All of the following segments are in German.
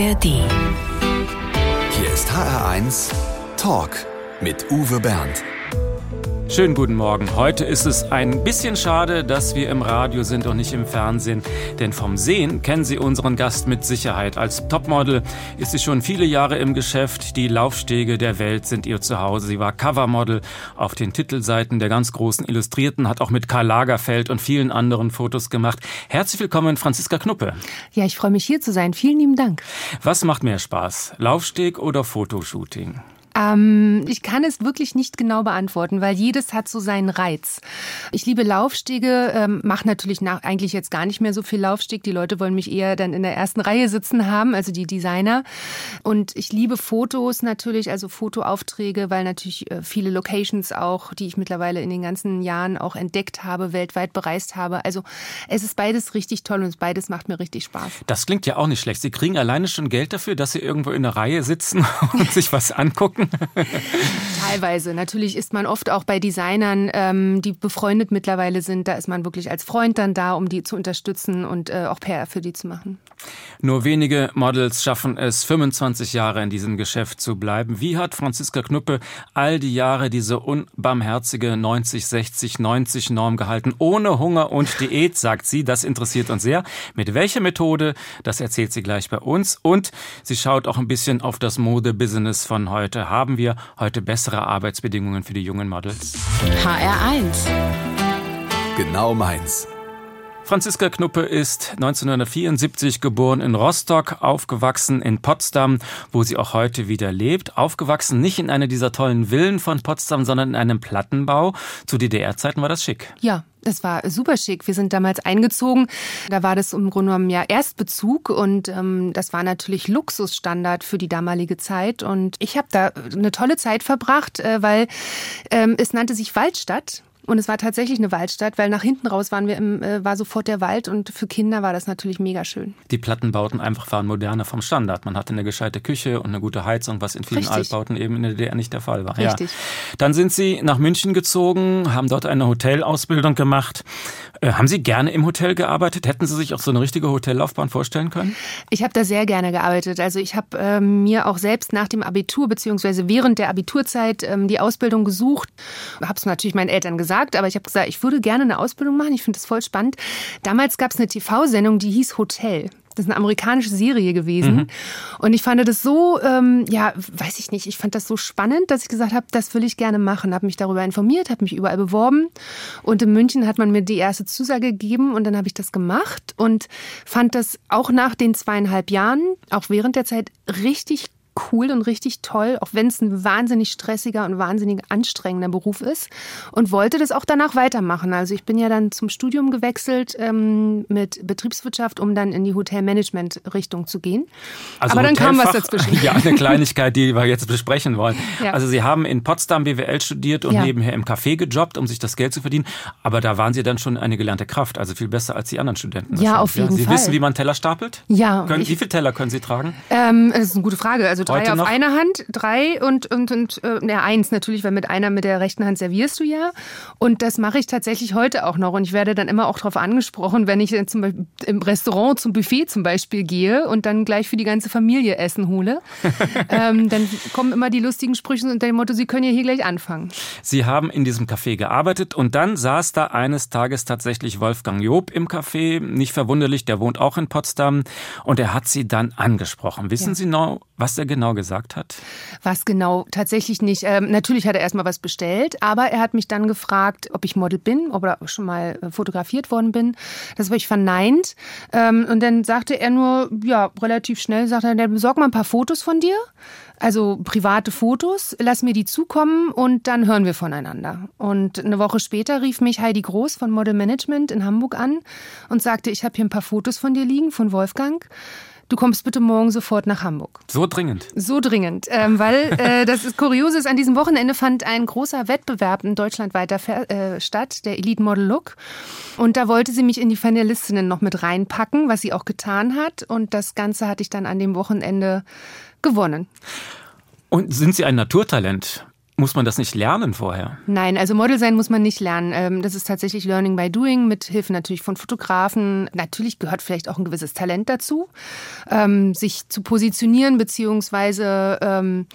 ARD. Hier ist HR1 Talk mit Uwe Bernd. Schönen guten Morgen. Heute ist es ein bisschen schade, dass wir im Radio sind und nicht im Fernsehen. Denn vom Sehen kennen Sie unseren Gast mit Sicherheit. Als Topmodel ist sie schon viele Jahre im Geschäft. Die Laufstege der Welt sind ihr Zuhause. Sie war Covermodel auf den Titelseiten der ganz großen Illustrierten, hat auch mit Karl Lagerfeld und vielen anderen Fotos gemacht. Herzlich willkommen, Franziska Knuppe. Ja, ich freue mich hier zu sein. Vielen lieben Dank. Was macht mehr Spaß? Laufsteg oder Fotoshooting? Ähm, ich kann es wirklich nicht genau beantworten, weil jedes hat so seinen Reiz. Ich liebe Laufstege, ähm, mache natürlich nach, eigentlich jetzt gar nicht mehr so viel Laufsteg. Die Leute wollen mich eher dann in der ersten Reihe sitzen haben, also die Designer. Und ich liebe Fotos natürlich, also Fotoaufträge, weil natürlich äh, viele Locations auch, die ich mittlerweile in den ganzen Jahren auch entdeckt habe, weltweit bereist habe. Also es ist beides richtig toll und beides macht mir richtig Spaß. Das klingt ja auch nicht schlecht. Sie kriegen alleine schon Geld dafür, dass Sie irgendwo in der Reihe sitzen und sich was angucken. Teilweise. Natürlich ist man oft auch bei Designern, ähm, die befreundet mittlerweile sind. Da ist man wirklich als Freund dann da, um die zu unterstützen und äh, auch PR für die zu machen. Nur wenige Models schaffen es, 25 Jahre in diesem Geschäft zu bleiben. Wie hat Franziska Knuppe all die Jahre diese unbarmherzige 90-60-90-Norm gehalten? Ohne Hunger und Diät, sagt sie. Das interessiert uns sehr. Mit welcher Methode? Das erzählt sie gleich bei uns. Und sie schaut auch ein bisschen auf das Modebusiness von heute. Haben wir heute bessere Arbeitsbedingungen für die jungen Models? HR1. Genau meins. Franziska Knuppe ist 1974 geboren in Rostock, aufgewachsen in Potsdam, wo sie auch heute wieder lebt. Aufgewachsen nicht in einer dieser tollen Villen von Potsdam, sondern in einem Plattenbau. Zu DDR-Zeiten war das schick. Ja, das war super schick. Wir sind damals eingezogen. Da war das im Grunde genommen ja Erstbezug und ähm, das war natürlich Luxusstandard für die damalige Zeit. Und ich habe da eine tolle Zeit verbracht, äh, weil ähm, es nannte sich Waldstadt. Und es war tatsächlich eine Waldstadt, weil nach hinten raus waren wir im, äh, war sofort der Wald und für Kinder war das natürlich mega schön. Die Plattenbauten einfach waren moderner vom Standard. Man hatte eine gescheite Küche und eine gute Heizung, was in vielen Richtig. Altbauten eben in der DDR nicht der Fall war. Richtig. Ja. Dann sind Sie nach München gezogen, haben dort eine Hotelausbildung gemacht. Äh, haben Sie gerne im Hotel gearbeitet? Hätten Sie sich auch so eine richtige Hotellaufbahn vorstellen können? Ich habe da sehr gerne gearbeitet. Also ich habe ähm, mir auch selbst nach dem Abitur beziehungsweise während der Abiturzeit ähm, die Ausbildung gesucht. Habe es natürlich meinen Eltern gesagt, aber ich habe gesagt, ich würde gerne eine Ausbildung machen. Ich finde das voll spannend. Damals gab es eine TV-Sendung, die hieß Hotel. Das ist eine amerikanische Serie gewesen. Mhm. Und ich fand das so, ähm, ja, weiß ich nicht, ich fand das so spannend, dass ich gesagt habe, das will ich gerne machen. Habe mich darüber informiert, habe mich überall beworben. Und in München hat man mir die erste Zusage gegeben und dann habe ich das gemacht und fand das auch nach den zweieinhalb Jahren, auch während der Zeit, richtig cool und richtig toll, auch wenn es ein wahnsinnig stressiger und wahnsinnig anstrengender Beruf ist und wollte das auch danach weitermachen. Also ich bin ja dann zum Studium gewechselt ähm, mit Betriebswirtschaft, um dann in die Hotelmanagement-Richtung zu gehen. Also Aber dann kam was dazwischen. Ja, eine Kleinigkeit, die wir jetzt besprechen wollen. Ja. Also Sie haben in Potsdam BWL studiert und Ja. nebenher im Café gejobbt, um sich das Geld zu verdienen. Aber da waren Sie dann schon eine gelernte Kraft, also viel besser als die anderen Studenten. Ja, auf jeden Sie Fall. wissen, wie man Teller stapelt? Ja, Können, ich- wie viele Teller können Sie tragen? Ähm, das ist eine gute Frage. Also drei Heute auf noch? einer Hand, drei und, und, und äh, ja, eins natürlich, weil mit einer mit der rechten Hand servierst du ja. Und das mache ich tatsächlich heute auch noch. Und ich werde dann immer auch darauf angesprochen, wenn ich zum Beispiel im Restaurant zum Buffet zum Beispiel gehe und dann gleich für die ganze Familie Essen hole. ähm, dann kommen immer die lustigen Sprüche unter dem Motto, Sie können ja hier gleich anfangen. Sie haben in diesem Café gearbeitet und dann saß da eines Tages tatsächlich Wolfgang Job im Café. Nicht verwunderlich, der wohnt auch in Potsdam und er hat Sie dann angesprochen. Wissen Ja. Sie noch, was er genau gesagt hat? Was genau? Tatsächlich nicht. Ähm, natürlich hat er erstmal was bestellt, aber er hat mich dann gefragt, ob ich Model bin, ob er schon mal äh, fotografiert worden bin. Das habe ich verneint. Ähm, und dann sagte er nur, ja, relativ schnell, sagte er, dann besorg mal ein paar Fotos von dir. Also private Fotos, lass mir die zukommen und dann hören wir voneinander. Und eine Woche später rief mich Heidi Groß von Model Management in Hamburg an und sagte, ich habe hier ein paar Fotos von dir liegen, von Wolfgang. Du kommst bitte morgen sofort nach Hamburg. So dringend. So dringend, ähm, weil äh, das ist Kuriose ist, an diesem Wochenende fand ein großer Wettbewerb in Deutschland weiter äh, statt, der Elite Model Look. Und da wollte sie mich in die Finalistinnen noch mit reinpacken, was sie auch getan hat. Und das Ganze hatte ich dann an dem Wochenende gewonnen. Und sind Sie ein Naturtalent? Muss man das nicht lernen vorher? Nein, also Model sein muss man nicht lernen. Ähm, das ist tatsächlich Learning by Doing mit Hilfe natürlich von Fotografen. Natürlich gehört vielleicht auch ein gewisses Talent dazu, ähm, sich zu positionieren beziehungsweise ähm,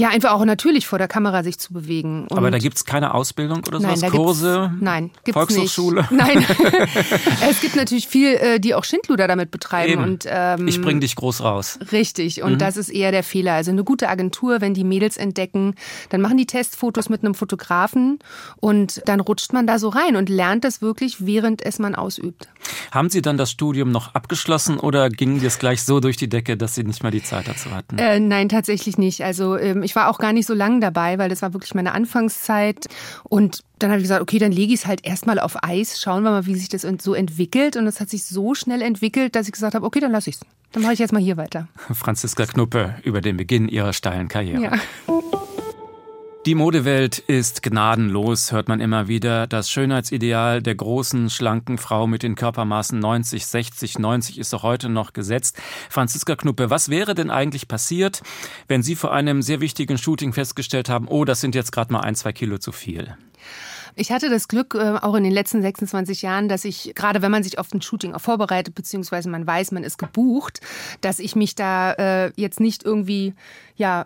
ja, einfach auch natürlich vor der Kamera sich zu bewegen. Und Aber da gibt es keine Ausbildung oder sowas? Nein, Kurse? Nein, gibt's Volkshochschule? Nicht. Nein. es gibt natürlich viel, äh, die auch Schindluder damit betreiben. Eben. Und, ähm, ich bringe dich groß raus. Richtig. Und mhm. das ist eher der Fehler. Also eine gute Agentur, wenn die Mädels entdecken, dann machen die Testfotos mit einem Fotografen und dann rutscht man da so rein und lernt das wirklich, während es man ausübt. Haben Sie dann das Studium noch abgeschlossen oder ging das gleich so durch die Decke, dass Sie nicht mehr die Zeit dazu hatten? Äh, nein, tatsächlich nicht. Also ähm, ich war auch gar nicht so lange dabei, weil das war wirklich meine Anfangszeit. Und dann habe ich gesagt, okay, dann lege ich es halt erstmal auf Eis, schauen wir mal, wie sich das so entwickelt. Und es hat sich so schnell entwickelt, dass ich gesagt habe, okay, dann lasse ich es. Dann mache ich jetzt mal hier weiter. Franziska Knuppe über den Beginn ihrer steilen Karriere. Ja. Die Modewelt ist gnadenlos, hört man immer wieder. Das Schönheitsideal der großen, schlanken Frau mit den Körpermaßen 90, 60, 90 ist auch heute noch gesetzt. Franziska Knuppe, was wäre denn eigentlich passiert, wenn Sie vor einem sehr wichtigen Shooting festgestellt haben, oh, das sind jetzt gerade mal ein, zwei Kilo zu viel? Ich hatte das Glück, äh, auch in den letzten 26 Jahren, dass ich, gerade wenn man sich auf ein Shooting auch vorbereitet, beziehungsweise man weiß, man ist gebucht, dass ich mich da äh, jetzt nicht irgendwie ja,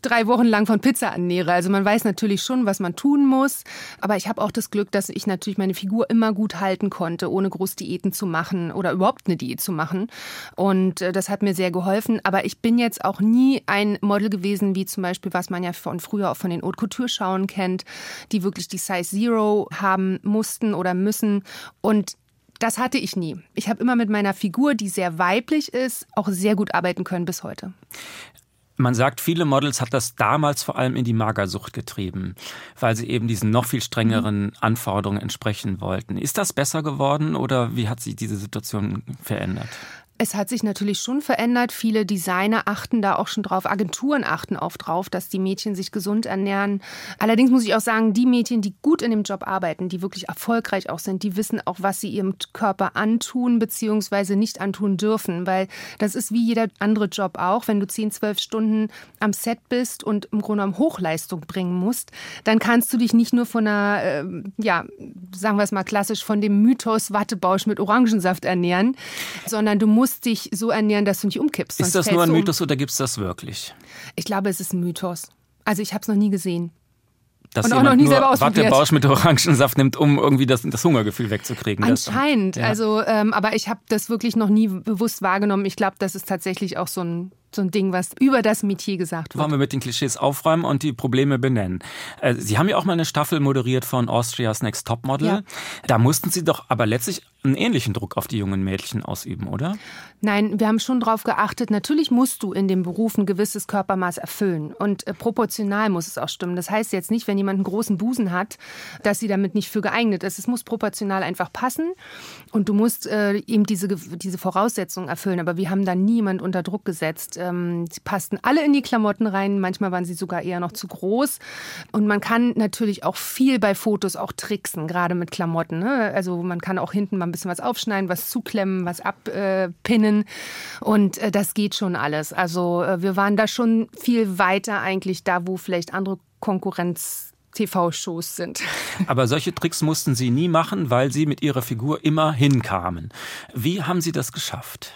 drei Wochen lang von Pizza annähre. Also man weiß natürlich schon, was man tun muss. Aber ich habe auch das Glück, dass ich natürlich meine Figur immer gut halten konnte, ohne groß Diäten zu machen oder überhaupt eine Diät zu machen. Und äh, das hat mir sehr geholfen. Aber ich bin jetzt auch nie ein Model gewesen, wie zum Beispiel, was man ja von früher auch von den Haute Couture Schauen kennt, die wirklich die Size Zero haben mussten oder müssen. Und das hatte ich nie. Ich habe immer mit meiner Figur, die sehr weiblich ist, auch sehr gut arbeiten können bis heute. Man sagt, viele Models hat das damals vor allem in die Magersucht getrieben, weil sie eben diesen noch viel strengeren mhm. Anforderungen entsprechen wollten. Ist das besser geworden oder wie hat sich diese Situation verändert? Es hat sich natürlich schon verändert. Viele Designer achten da auch schon drauf. Agenturen achten auch drauf, dass die Mädchen sich gesund ernähren. Allerdings muss ich auch sagen, die Mädchen, die gut in dem Job arbeiten, die wirklich erfolgreich auch sind, die wissen auch, was sie ihrem Körper antun bzw. nicht antun dürfen. Weil das ist wie jeder andere Job auch. Wenn du 10, 12 Stunden am Set bist und im Grunde genommen Hochleistung bringen musst, dann kannst du dich nicht nur von einer, äh, ja, sagen wir es mal klassisch, von dem Mythos Wattebausch mit Orangensaft ernähren, sondern du musst musst dich so ernähren, dass du nicht umkippst. Ist das nur ein Mythos um. oder gibt es das wirklich? Ich glaube, es ist ein Mythos. Also ich habe es noch nie gesehen. Dass und auch noch nie nur selber Wattebausch mit Orangensaft nimmt, um irgendwie das, das Hungergefühl wegzukriegen. Anscheinend. Das, ja. Also, ähm, aber ich habe das wirklich noch nie bewusst wahrgenommen. Ich glaube, das ist tatsächlich auch so ein so ein Ding, was über das Metier gesagt wird. Wollen wir mit den Klischees aufräumen und die Probleme benennen. Äh, Sie haben ja auch mal eine Staffel moderiert von Austria's Next Topmodel. Ja. Da mussten Sie doch aber letztlich einen ähnlichen Druck auf die jungen Mädchen ausüben, oder? Nein, wir haben schon darauf geachtet, natürlich musst du in dem Beruf ein gewisses Körpermaß erfüllen und äh, proportional muss es auch stimmen. Das heißt jetzt nicht, wenn jemand einen großen Busen hat, dass sie damit nicht für geeignet ist. Es muss proportional einfach passen und du musst äh, eben diese, diese Voraussetzungen erfüllen. Aber wir haben da niemand unter Druck gesetzt ähm, sie passten alle in die Klamotten rein. Manchmal waren sie sogar eher noch zu groß. Und man kann natürlich auch viel bei Fotos auch tricksen, gerade mit Klamotten. Ne? Also man kann auch hinten mal ein bisschen was aufschneiden, was zuklemmen, was abpinnen. Und äh, das geht schon alles. Also äh, wir waren da schon viel weiter eigentlich da, wo vielleicht andere Konkurrenz TV-Shows sind. Aber solche Tricks mussten Sie nie machen, weil Sie mit Ihrer Figur immer hinkamen. Wie haben Sie das geschafft?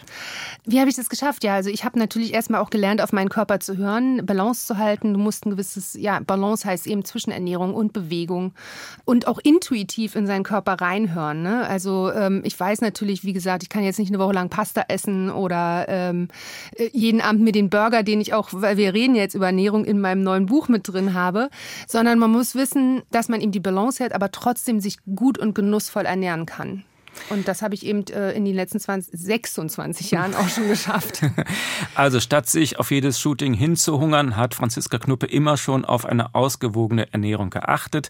Wie habe ich das geschafft? Ja, also ich habe natürlich erstmal auch gelernt, auf meinen Körper zu hören, Balance zu halten. Du musst ein gewisses, ja, Balance heißt eben zwischen Ernährung und Bewegung und auch intuitiv in seinen Körper reinhören. Ne? Also ähm, ich weiß natürlich, wie gesagt, ich kann jetzt nicht eine Woche lang Pasta essen oder ähm, äh, jeden Abend mir den Burger, den ich auch, weil wir reden jetzt über Ernährung, in meinem neuen Buch mit drin habe, sondern man muss wissen, dass man eben die Balance hält, aber trotzdem sich gut und genussvoll ernähren kann. Und das habe ich eben äh, in den letzten 20, 26 Jahren auch schon geschafft. Also statt sich auf jedes Shooting hinzuhungern, hat Franziska Knuppe immer schon auf eine ausgewogene Ernährung geachtet.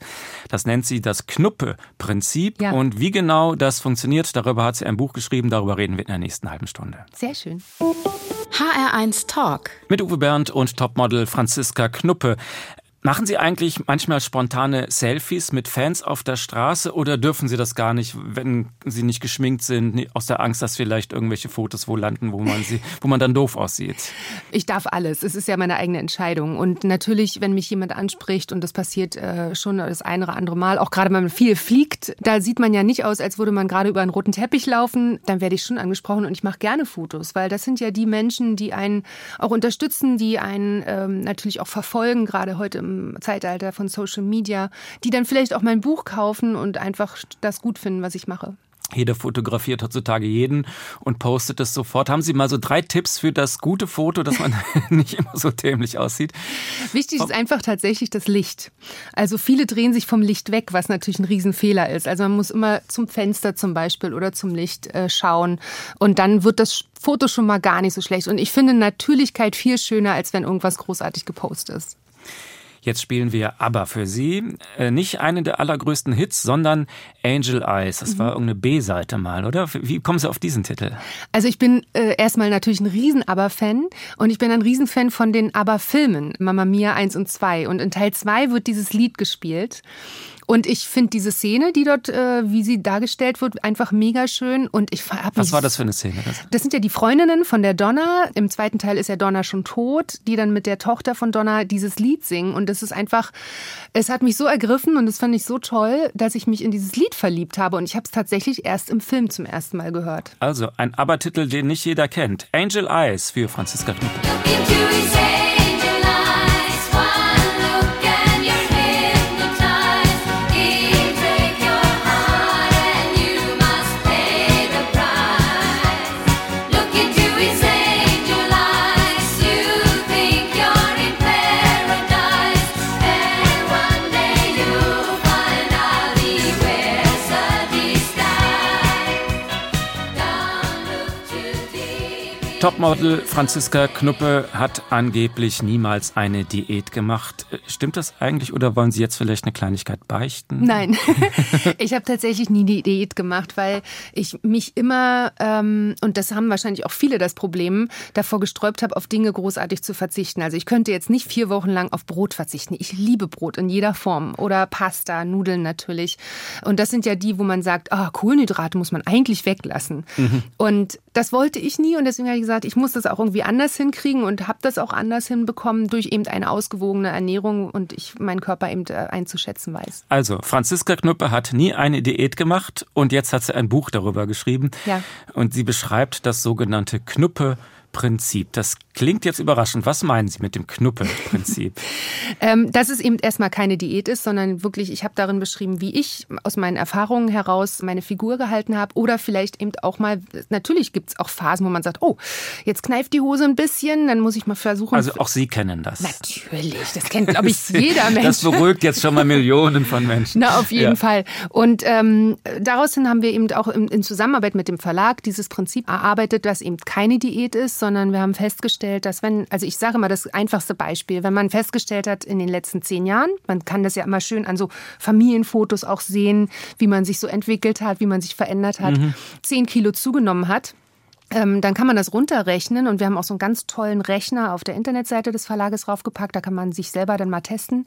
Das nennt sie das Knuppe-Prinzip. Ja. Und wie genau das funktioniert, darüber hat sie ein Buch geschrieben. Darüber reden wir in der nächsten halben Stunde. Sehr schön. HR1 Talk. Mit Uwe Bernd und Topmodel Franziska Knuppe. Machen Sie eigentlich manchmal spontane Selfies mit Fans auf der Straße oder dürfen Sie das gar nicht, wenn Sie nicht geschminkt sind, aus der Angst, dass vielleicht irgendwelche Fotos wo landen, wo man sie, wo man dann doof aussieht? Ich darf alles. Es ist ja meine eigene Entscheidung. Und natürlich, wenn mich jemand anspricht, und das passiert äh, schon das eine oder andere Mal, auch gerade wenn man viel fliegt, da sieht man ja nicht aus, als würde man gerade über einen roten Teppich laufen, dann werde ich schon angesprochen und ich mache gerne Fotos, weil das sind ja die Menschen, die einen auch unterstützen, die einen ähm, natürlich auch verfolgen, gerade heute im Zeitalter von Social Media, die dann vielleicht auch mein Buch kaufen und einfach das gut finden, was ich mache. Jeder fotografiert heutzutage jeden und postet es sofort. Haben Sie mal so drei Tipps für das gute Foto, dass man nicht immer so dämlich aussieht? Wichtig ist einfach tatsächlich das Licht. Also viele drehen sich vom Licht weg, was natürlich ein Riesenfehler ist. Also man muss immer zum Fenster zum Beispiel oder zum Licht äh, schauen und dann wird das Foto schon mal gar nicht so schlecht. Und ich finde Natürlichkeit viel schöner, als wenn irgendwas großartig gepostet ist. Jetzt spielen wir aber für Sie äh, nicht einen der allergrößten Hits, sondern Angel Eyes. Das war mhm. irgendeine B-Seite mal, oder? Wie kommen Sie auf diesen Titel? Also ich bin äh, erstmal natürlich ein riesen ABBA-Fan und ich bin ein Riesenfan von den ABBA-Filmen, Mamma Mia 1 und 2. Und in Teil 2 wird dieses Lied gespielt. Und ich finde diese Szene, die dort, äh, wie sie dargestellt wird, einfach mega schön. Und ich hab Was war das für eine Szene? Das? das sind ja die Freundinnen von der Donna. Im zweiten Teil ist ja Donna schon tot, die dann mit der Tochter von Donna dieses Lied singen. Und das ist einfach, es hat mich so ergriffen und das fand ich so toll, dass ich mich in dieses Lied verliebt habe. Und ich habe es tatsächlich erst im Film zum ersten Mal gehört. Also ein ABBA-Titel, den nicht jeder kennt. Angel Eyes für Franziska Knuppe. Topmodel Franziska Knuppe hat angeblich niemals eine Diät gemacht. Stimmt das eigentlich oder wollen Sie jetzt vielleicht eine Kleinigkeit beichten? Nein, ich habe tatsächlich nie die Diät gemacht, weil ich mich immer, ähm, und das haben wahrscheinlich auch viele das Problem, davor gesträubt habe, auf Dinge großartig zu verzichten. Also ich könnte jetzt nicht vier Wochen lang auf Brot verzichten. Ich liebe Brot in jeder Form oder Pasta, Nudeln natürlich. Und das sind ja die, wo man sagt, ah, Kohlenhydrate muss man eigentlich weglassen. Mhm. Und das wollte ich nie und deswegen habe ich gesagt, gesagt, ich muss das auch irgendwie anders hinkriegen und habe das auch anders hinbekommen durch eben eine ausgewogene Ernährung und ich meinen Körper eben äh, einzuschätzen weiß. Also, Franziska Knüppe hat nie eine Diät gemacht und jetzt hat sie ein Buch darüber geschrieben. Ja. Und sie beschreibt das sogenannte Knuppe Prinzip. Das klingt jetzt überraschend. Was meinen Sie mit dem Knuppe-Prinzip? ähm, dass es eben erstmal keine Diät ist, sondern wirklich, ich habe darin beschrieben, wie ich aus meinen Erfahrungen heraus meine Figur gehalten habe. Oder vielleicht eben auch mal, natürlich gibt es auch Phasen, wo man sagt, oh, jetzt kneift die Hose ein bisschen, dann muss ich mal versuchen. Also auch Sie kennen das. Natürlich, das kennt, glaube ich, jeder Mensch. Das beruhigt jetzt schon mal Millionen von Menschen. Na, auf jeden ja. Fall. Und ähm, daraus haben wir eben auch in, in Zusammenarbeit mit dem Verlag dieses Prinzip erarbeitet, dass eben keine Diät ist, sondern wir haben festgestellt, dass wenn, also ich sage mal das einfachste Beispiel, wenn man festgestellt hat in den letzten zehn Jahren, man kann das ja immer schön an so Familienfotos auch sehen, wie man sich so entwickelt hat, wie man sich verändert hat, mhm. zehn Kilo zugenommen hat, dann kann man das runterrechnen und wir haben auch so einen ganz tollen Rechner auf der Internetseite des Verlages raufgepackt, da kann man sich selber dann mal testen.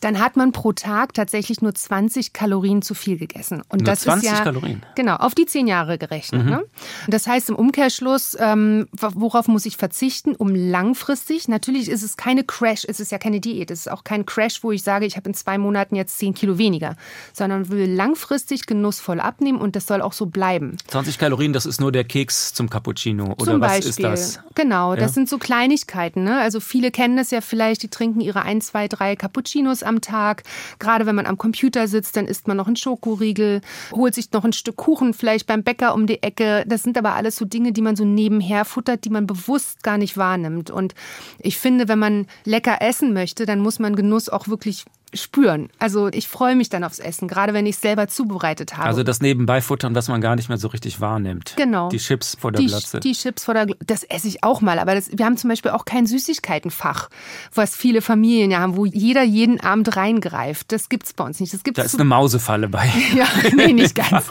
Dann hat man pro Tag tatsächlich nur 20 Kalorien zu viel gegessen. Und nur das 20 ist ja, Kalorien? Genau, auf die zehn Jahre gerechnet. Mhm. Ne? Das heißt im Umkehrschluss, ähm, worauf muss ich verzichten, um langfristig, natürlich ist es keine Crash, es ist ja keine Diät, es ist auch kein Crash, wo ich sage, ich habe in zwei Monaten jetzt 10 Kilo weniger, sondern will langfristig genussvoll abnehmen und das soll auch so bleiben. 20 Kalorien, das ist nur der Keks zum Cappuccino oder Zum was Beispiel. ist das? Genau, das sind so Kleinigkeiten. Ne? Also viele kennen das ja vielleicht, die trinken ihre ein, zwei, drei Cappuccinos am Tag. Gerade wenn man am Computer sitzt, dann isst man noch einen Schokoriegel, holt sich noch ein Stück Kuchen vielleicht beim Bäcker um die Ecke. Das sind aber alles so Dinge, die man so nebenher futtert, die man bewusst gar nicht wahrnimmt. Und ich finde, wenn man lecker essen möchte, dann muss man Genuss auch wirklich spüren. Also ich freue mich dann aufs Essen, gerade wenn ich es selber zubereitet habe. Also das Nebenbeifuttern, das man gar nicht mehr so richtig wahrnimmt. Genau. Die Chips vor der die, Glotze. Die Chips vor der Glotze, das esse ich auch mal. Aber das, wir haben zum Beispiel auch kein Süßigkeitenfach, was viele Familien ja haben, wo jeder jeden Abend reingreift. Das gibt es bei uns nicht. Das gibt's da ist eine Mausefalle bei. ja, nee, nicht ganz.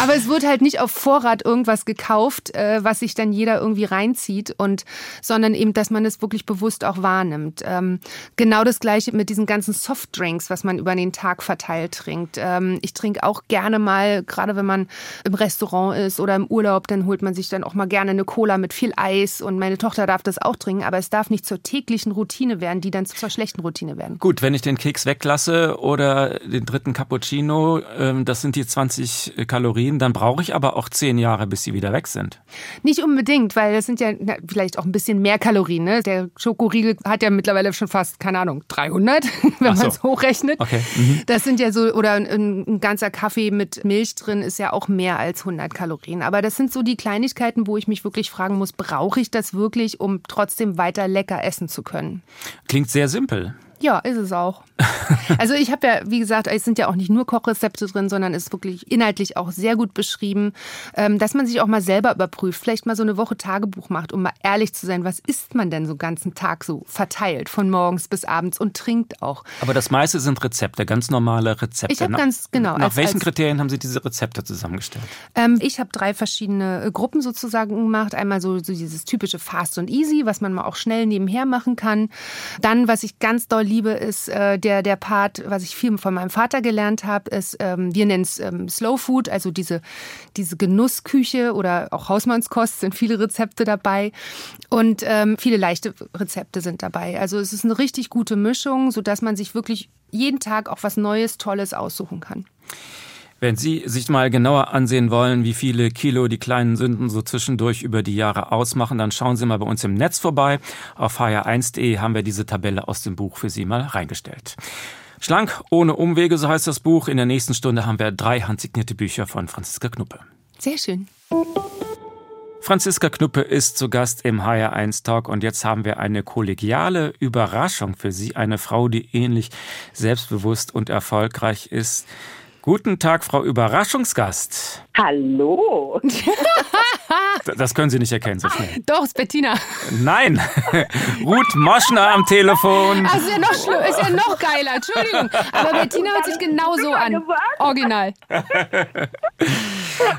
Aber es wird halt nicht auf Vorrat irgendwas gekauft, äh, was sich dann jeder irgendwie reinzieht und sondern eben, dass man es wirklich bewusst auch wahrnimmt. Ähm, genau das gleiche mit diesen ganzen Softdrinks, was man über den Tag verteilt trinkt. Ähm, ich trinke auch gerne mal, gerade wenn man im Restaurant ist oder im Urlaub, dann holt man sich dann auch mal gerne eine Cola mit viel Eis und meine Tochter darf das auch trinken, aber es darf nicht zur täglichen Routine werden, die dann zur schlechten Routine werden. Gut, wenn ich den Keks weglasse oder den dritten Cappuccino, ähm, das sind die 20 Kalorien, dann brauche ich aber auch zehn Jahre, bis sie wieder weg sind. Nicht unbedingt, weil das sind ja vielleicht auch ein bisschen mehr Kalorien. Ne? Der Schokoriegel hat ja mittlerweile schon fast, keine Ahnung, 300, wenn so. man es hochrechnet. Okay. Mhm. Das sind ja so, oder ein, ein, ganzer Kaffee mit Milch drin ist ja auch mehr als 100 Kalorien. Aber das sind so die Kleinigkeiten, wo ich mich wirklich fragen muss, brauche ich das wirklich, um trotzdem weiter lecker essen zu können? Klingt sehr simpel. Ja, ist es auch. Also ich habe ja, wie gesagt, es sind ja auch nicht nur Kochrezepte drin, sondern es ist wirklich inhaltlich auch sehr gut beschrieben, ähm, dass man sich auch mal selber überprüft, vielleicht mal so eine Woche Tagebuch macht, um mal ehrlich zu sein, was isst man denn so den ganzen Tag so verteilt, von morgens bis abends und trinkt auch. Aber das meiste sind Rezepte, ganz normale Rezepte. Ich habe ganz genau. Nach als, welchen als, Kriterien haben Sie diese Rezepte zusammengestellt? Ähm, ich habe drei verschiedene äh, Gruppen sozusagen gemacht. Einmal so, so dieses typische Fast und Easy, was man mal auch schnell nebenher machen kann. Dann, was ich ganz doll liebe, ist äh, der, der Part, was ich viel von meinem Vater gelernt habe, ist, ähm, wir nennen es ähm, Slow Food, also diese, diese Genussküche oder auch Hausmannskost sind viele Rezepte dabei und ähm, viele leichte Rezepte sind dabei. Also es ist eine richtig gute Mischung, sodass man sich wirklich jeden Tag auch was Neues, Tolles aussuchen kann. Wenn Sie sich mal genauer ansehen wollen, wie viele Kilo die kleinen Sünden so zwischendurch über die Jahre ausmachen, dann schauen Sie mal bei uns im Netz vorbei. Auf hr1.de haben wir diese Tabelle aus dem Buch für Sie mal reingestellt. Schlank, ohne Umwege, so heißt das Buch. In der nächsten Stunde haben wir drei handsignierte Bücher von Franziska Knuppe. Sehr schön. Franziska Knuppe ist zu Gast im HR1 Talk und jetzt haben wir eine kollegiale Überraschung für Sie. Eine Frau, die ähnlich selbstbewusst und erfolgreich ist Guten Tag, Frau Überraschungsgast. Hallo. das können Sie nicht erkennen so schnell. Doch, ist Bettina. Nein, Ruth Moschner am Telefon. Das ist ja noch schlimm, ist ja noch geiler. Entschuldigung, aber Bettina hört sich genauso an. Original.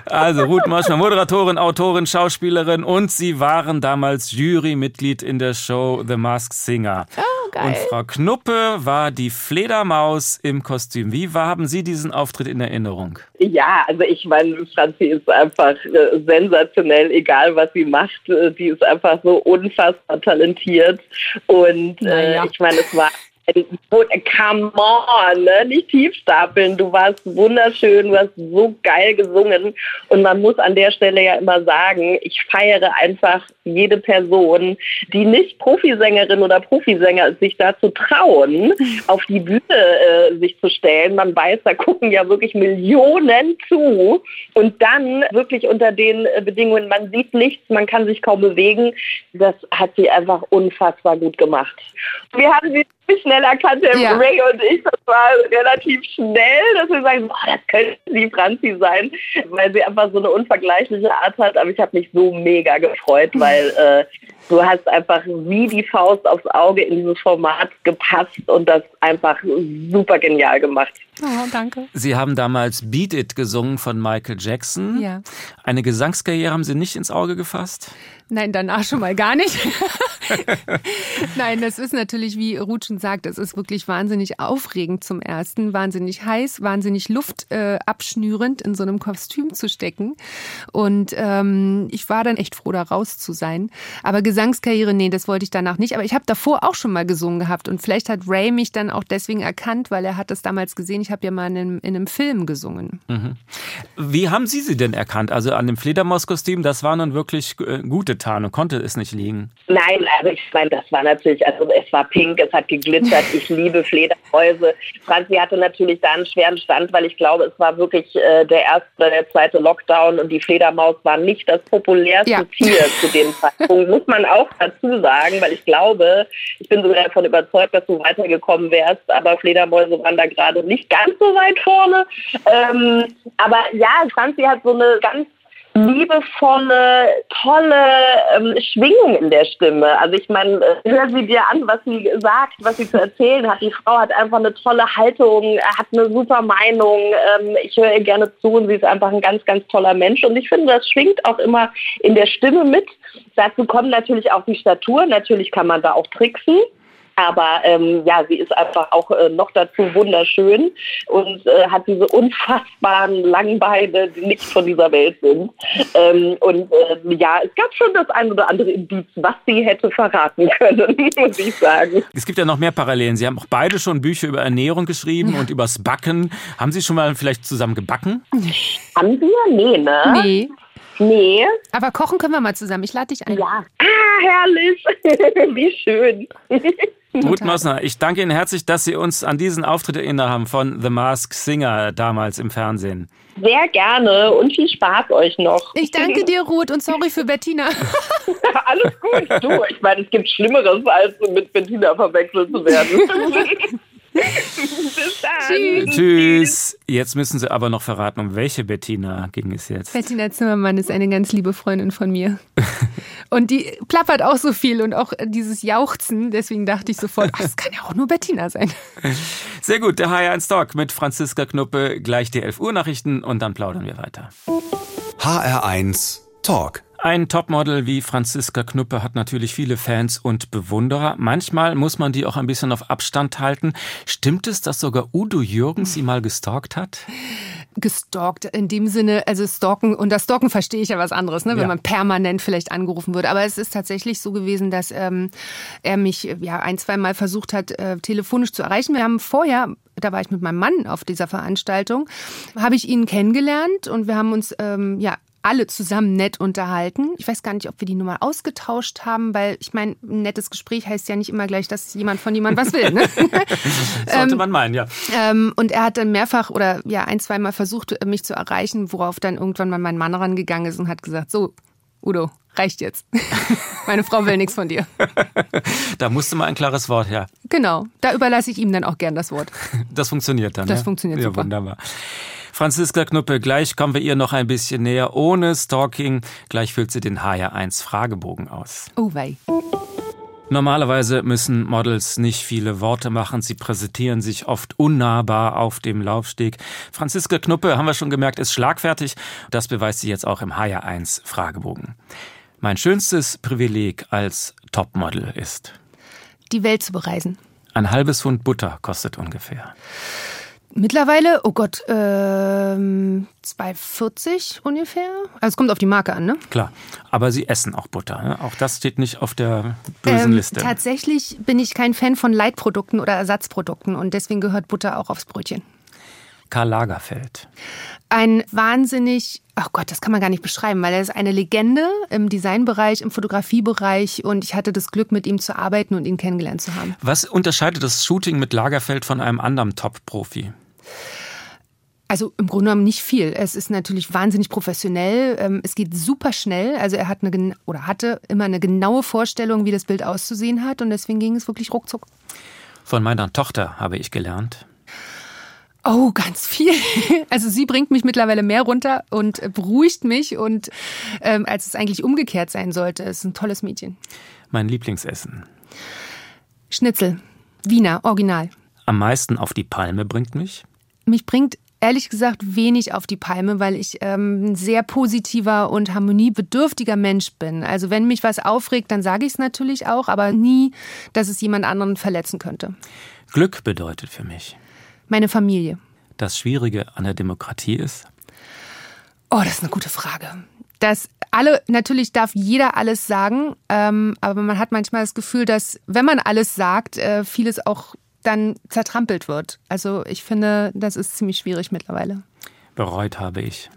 Also Ruth Moschner, Moderatorin, Autorin, Schauspielerin und Sie waren damals Jurymitglied in der Show The Masked Singer. Oh, geil. Und Frau Knuppe war die Fledermaus im Kostüm. Wie haben Sie diesen Auftritt in Erinnerung? Ja, also ich meine, Franzi ist einfach äh, sensationell, egal was sie macht. Äh, die ist einfach so unfassbar talentiert. Und äh, ja. ich meine, es war Come on, ne? nicht tiefstapeln. Du warst wunderschön, du hast so geil gesungen. Und man muss an der Stelle ja immer sagen, ich feiere einfach jede Person, die nicht Profisängerin oder Profisänger ist, sich dazu trauen, auf die Bühne äh, sich zu stellen. Man weiß, da gucken ja wirklich Millionen zu. Und dann wirklich unter den äh, Bedingungen, man sieht nichts, man kann sich kaum bewegen. Das hat sie einfach unfassbar gut gemacht. Wir haben sie schnell erkannt, der ja. Ray und ich, das war relativ schnell, dass wir sagen, boah, das könnte sie Franzi sein, weil sie einfach so eine unvergleichliche Art hat. Aber ich habe mich so mega gefreut, weil äh, du hast einfach wie die Faust aufs Auge in dieses Format gepasst und das einfach super genial gemacht. Oh, danke. Sie haben damals Beat It gesungen von Michael Jackson. Ja. Eine Gesangskarriere haben Sie nicht ins Auge gefasst? Nein, danach schon mal gar nicht. Nein, das ist natürlich, wie Rutschen sagt, es ist wirklich wahnsinnig aufregend zum Ersten, wahnsinnig heiß, wahnsinnig luftabschnürend äh, in so einem Kostüm zu stecken. Und ähm, ich war dann echt froh, da raus zu sein. Aber Gesangskarriere, nee, das wollte ich danach nicht. Aber ich habe davor auch schon mal gesungen gehabt. Und vielleicht hat Ray mich dann auch deswegen erkannt, weil er hat das damals gesehen. Ich habe ja mal in einem, in einem Film gesungen. Mhm. Wie haben Sie sie denn erkannt? Also an dem Fledermauskostüm, das war nun wirklich äh, gute Tarnung, konnte es nicht liegen? Nein, also ich meine, das war natürlich, also es war pink, es hat geglitzert, ich liebe Fledermäuse. Franzi hatte natürlich da einen schweren Stand, weil ich glaube, es war wirklich äh, der erste oder der zweite Lockdown und die Fledermaus war nicht das populärste ja. Tier zu dem Zeitpunkt, muss man auch dazu sagen, weil ich glaube, ich bin sogar davon überzeugt, dass du weitergekommen wärst, aber Fledermäuse waren da gerade nicht ganz so weit vorne. Ähm, aber ja, Franzi hat so eine ganz liebevolle, tolle ähm, Schwingung in der Stimme. Also ich meine, äh, hör sie dir an, was sie sagt, was sie zu erzählen hat. Die Frau hat einfach eine tolle Haltung, hat eine super Meinung. Ähm, ich höre ihr gerne zu und sie ist einfach ein ganz, ganz toller Mensch. Und ich finde, das schwingt auch immer in der Stimme mit. Dazu kommt natürlich auch die Statur. Natürlich kann man da auch tricksen. Aber ähm, ja, sie ist einfach auch äh, noch dazu wunderschön und äh, hat diese unfassbaren langen Beine, die nicht von dieser Welt sind. Ähm, und äh, ja, es gab schon das ein oder andere Indiz, was sie hätte verraten können, muss ich sagen. Es gibt ja noch mehr Parallelen. Sie haben auch beide schon Bücher über Ernährung geschrieben und übers Backen. Haben Sie schon mal vielleicht zusammen gebacken? Haben wir? Nee, ne? Nee. Nee. Aber kochen können wir mal zusammen. Ich lade dich ein. Ja. Ah, herrlich. Wie schön. Ruth Mosner, ich danke Ihnen herzlich, dass Sie uns an diesen Auftritt erinnert haben von The Mask Singer damals im Fernsehen. Sehr gerne und viel Spaß euch noch. Ich danke dir, Ruth, und sorry für Bettina. Alles gut, du. Ich meine, es gibt Schlimmeres, als mit Bettina verwechselt zu werden. Bis dann. Tschüss. Tschüss. Jetzt müssen Sie aber noch verraten, um welche Bettina ging es jetzt. Bettina Zimmermann ist eine ganz liebe Freundin von mir. Und die plappert auch so viel und auch dieses Jauchzen. Deswegen dachte ich sofort, ach, das kann ja auch nur Bettina sein. Sehr gut, der HR1 Talk mit Franziska Knuppe. Gleich die 11 Uhr Nachrichten und dann plaudern wir weiter. HR1 Talk. Ein Topmodel wie Franziska Knuppe hat natürlich viele Fans und Bewunderer. Manchmal muss man die auch ein bisschen auf Abstand halten. Stimmt es, dass sogar Udo Jürgens sie mal gestalkt hat? Gestalkt in dem Sinne, also stalken, und das Stalken verstehe ich ja was anderes, ne? wenn ja. man permanent vielleicht angerufen würde. Aber es ist tatsächlich so gewesen, dass ähm, er mich ja ein, zwei Mal versucht hat, äh, telefonisch zu erreichen. Wir haben vorher da war ich mit meinem Mann auf dieser Veranstaltung, habe ich ihn kennengelernt und wir haben uns ähm, ja alle zusammen nett unterhalten. Ich weiß gar nicht, ob wir die Nummer ausgetauscht haben, weil ich meine, ein nettes Gespräch heißt ja nicht immer gleich, dass jemand von jemand was will. Ne? Sollte man meinen, ja. Ähm, und er hat dann mehrfach oder ja ein, zweimal versucht, mich zu erreichen, worauf dann irgendwann mal mein Mann rangegangen ist und hat gesagt, so, Udo, reicht jetzt. Meine Frau will nichts von dir. Da musste mal ein klares Wort her. Genau, da überlasse ich ihm dann auch gern das Wort. Das funktioniert dann. Das ja? funktioniert super. Ja, wunderbar. Franziska Knuppe, gleich kommen wir ihr noch ein bisschen näher, ohne Stalking. Gleich füllt sie den HR1 Fragebogen aus. Oh wei. Normalerweise müssen Models nicht viele Worte machen. Sie präsentieren sich oft unnahbar auf dem Laufsteg. Franziska Knuppe, haben wir schon gemerkt, ist schlagfertig. Das beweist sie jetzt auch im HR1 Fragebogen. Mein schönstes Privileg als Topmodel ist, die Welt zu bereisen. Ein halbes Pfund Butter kostet ungefähr. Mittlerweile, oh Gott, ähm, 2,40 ungefähr. Also es kommt auf die Marke an, ne? Klar, aber Sie essen auch Butter. Ne? Auch das steht nicht auf der bösen ähm, Liste. Tatsächlich bin ich kein Fan von Leitprodukten oder Ersatzprodukten und deswegen gehört Butter auch aufs Brötchen. Karl Lagerfeld. Ein wahnsinnig, ach oh Gott, das kann man gar nicht beschreiben, weil er ist eine Legende im Designbereich, im Fotografiebereich und ich hatte das Glück, mit ihm zu arbeiten und ihn kennengelernt zu haben. Was unterscheidet das Shooting mit Lagerfeld von einem anderen Top-Profi? Also im Grunde genommen nicht viel. Es ist natürlich wahnsinnig professionell. Ähm, es geht super schnell. Also er hat eine oder hatte immer eine genaue Vorstellung, wie das Bild auszusehen hat und deswegen ging es wirklich ruckzuck. Von meiner Tochter habe ich gelernt. Oh, ganz viel. Also sie bringt mich mittlerweile mehr runter und beruhigt mich und ähm, als es eigentlich umgekehrt sein sollte. Es ist ein tolles Mädchen. Mein Lieblingsessen. Schnitzel. Wiener, original. Am meisten auf die Palme bringt mich? Mich bringt ehrlich gesagt wenig auf die Palme, weil ich ähm, ein sehr positiver und harmoniebedürftiger Mensch bin. Also wenn mich was aufregt, dann sage ich es natürlich auch, aber nie, dass es jemand anderen verletzen könnte. Glück bedeutet für mich. Meine Familie. Das Schwierige an der Demokratie ist? Oh, das ist eine gute Frage. Dass alle, natürlich darf jeder alles sagen, ähm, aber man hat manchmal das Gefühl, dass, wenn man alles sagt, äh, vieles auch dann zertrampelt wird. Also ich finde, das ist ziemlich schwierig mittlerweile. Bereut habe ich.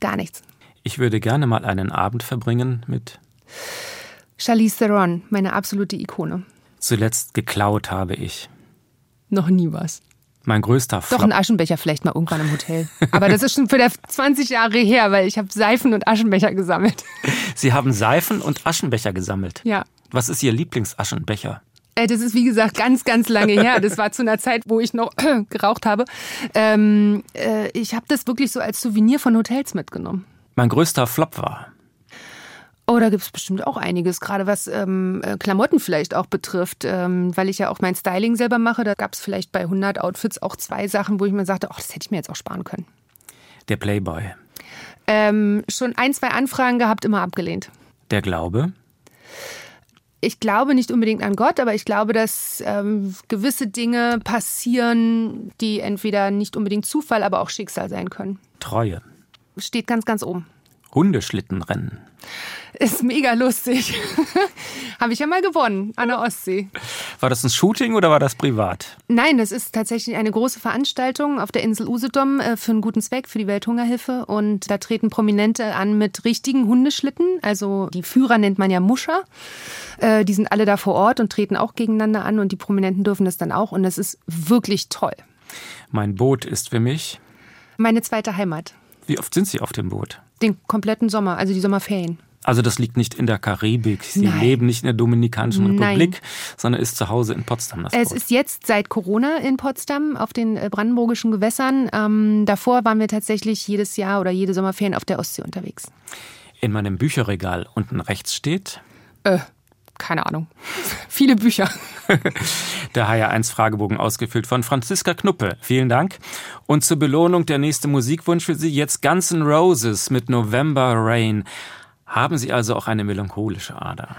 Gar nichts. Ich würde gerne mal einen Abend verbringen mit. Charlize Theron, meine absolute Ikone. Zuletzt geklaut habe ich. Noch nie was. Mein größter Flop. Doch ein Aschenbecher vielleicht mal irgendwann im Hotel. Aber das ist schon für 20 Jahre her, weil ich habe Seifen und Aschenbecher gesammelt. Sie haben Seifen und Aschenbecher gesammelt? Ja. Was ist Ihr Lieblingsaschenbecher? Äh, das ist wie gesagt ganz, ganz lange her. Das war zu einer Zeit, wo ich noch geraucht habe. Ähm, äh, ich habe das wirklich so als Souvenir von Hotels mitgenommen. Mein größter Flop war. Oh, da gibt es bestimmt auch einiges, gerade was ähm, äh, Klamotten vielleicht auch betrifft, ähm, weil ich ja auch mein Styling selber mache. Da gab es vielleicht bei 100 Outfits auch zwei Sachen, wo ich mir sagte, oh, das hätte ich mir jetzt auch sparen können. Der Playboy. Ähm, schon ein, zwei Anfragen gehabt, immer abgelehnt. Der Glaube? Ich glaube nicht unbedingt an Gott, aber ich glaube, dass ähm, gewisse Dinge passieren, die entweder nicht unbedingt Zufall, aber auch Schicksal sein können. Treue. Steht ganz, ganz oben. Hundeschlittenrennen. Ist mega lustig. Habe ich ja mal gewonnen an der Ostsee. War das ein Shooting oder war das privat? Nein, das ist tatsächlich eine große Veranstaltung auf der Insel Usedom äh, für einen guten Zweck, für die Welthungerhilfe. Und da treten Prominente an mit richtigen Hundeschlitten. Also die Führer nennt man ja Muscher. Äh, die sind alle da vor Ort und treten auch gegeneinander an und die Prominenten dürfen das dann auch. Und das ist wirklich toll. Mein Boot ist für mich meine zweite Heimat. Wie oft sind Sie auf dem Boot? Den kompletten Sommer, also die Sommerferien. Also das liegt nicht in der Karibik. Sie Nein. leben nicht in der Dominikanischen Republik, Nein. sondern ist zu Hause in Potsdam. es Boot. ist jetzt seit Corona in Potsdam auf den äh, brandenburgischen Gewässern. Ähm, davor waren wir tatsächlich jedes Jahr oder jede Sommerferien auf der Ostsee unterwegs. In meinem Bücherregal unten rechts steht? Äh, keine Ahnung. Viele Bücher. der HR1 Fragebogen ausgefüllt von Franziska Knuppe. Vielen Dank. Und zur Belohnung der nächste Musikwunsch für Sie jetzt Guns N' Roses mit November Rain. Haben Sie also auch eine melancholische Ader?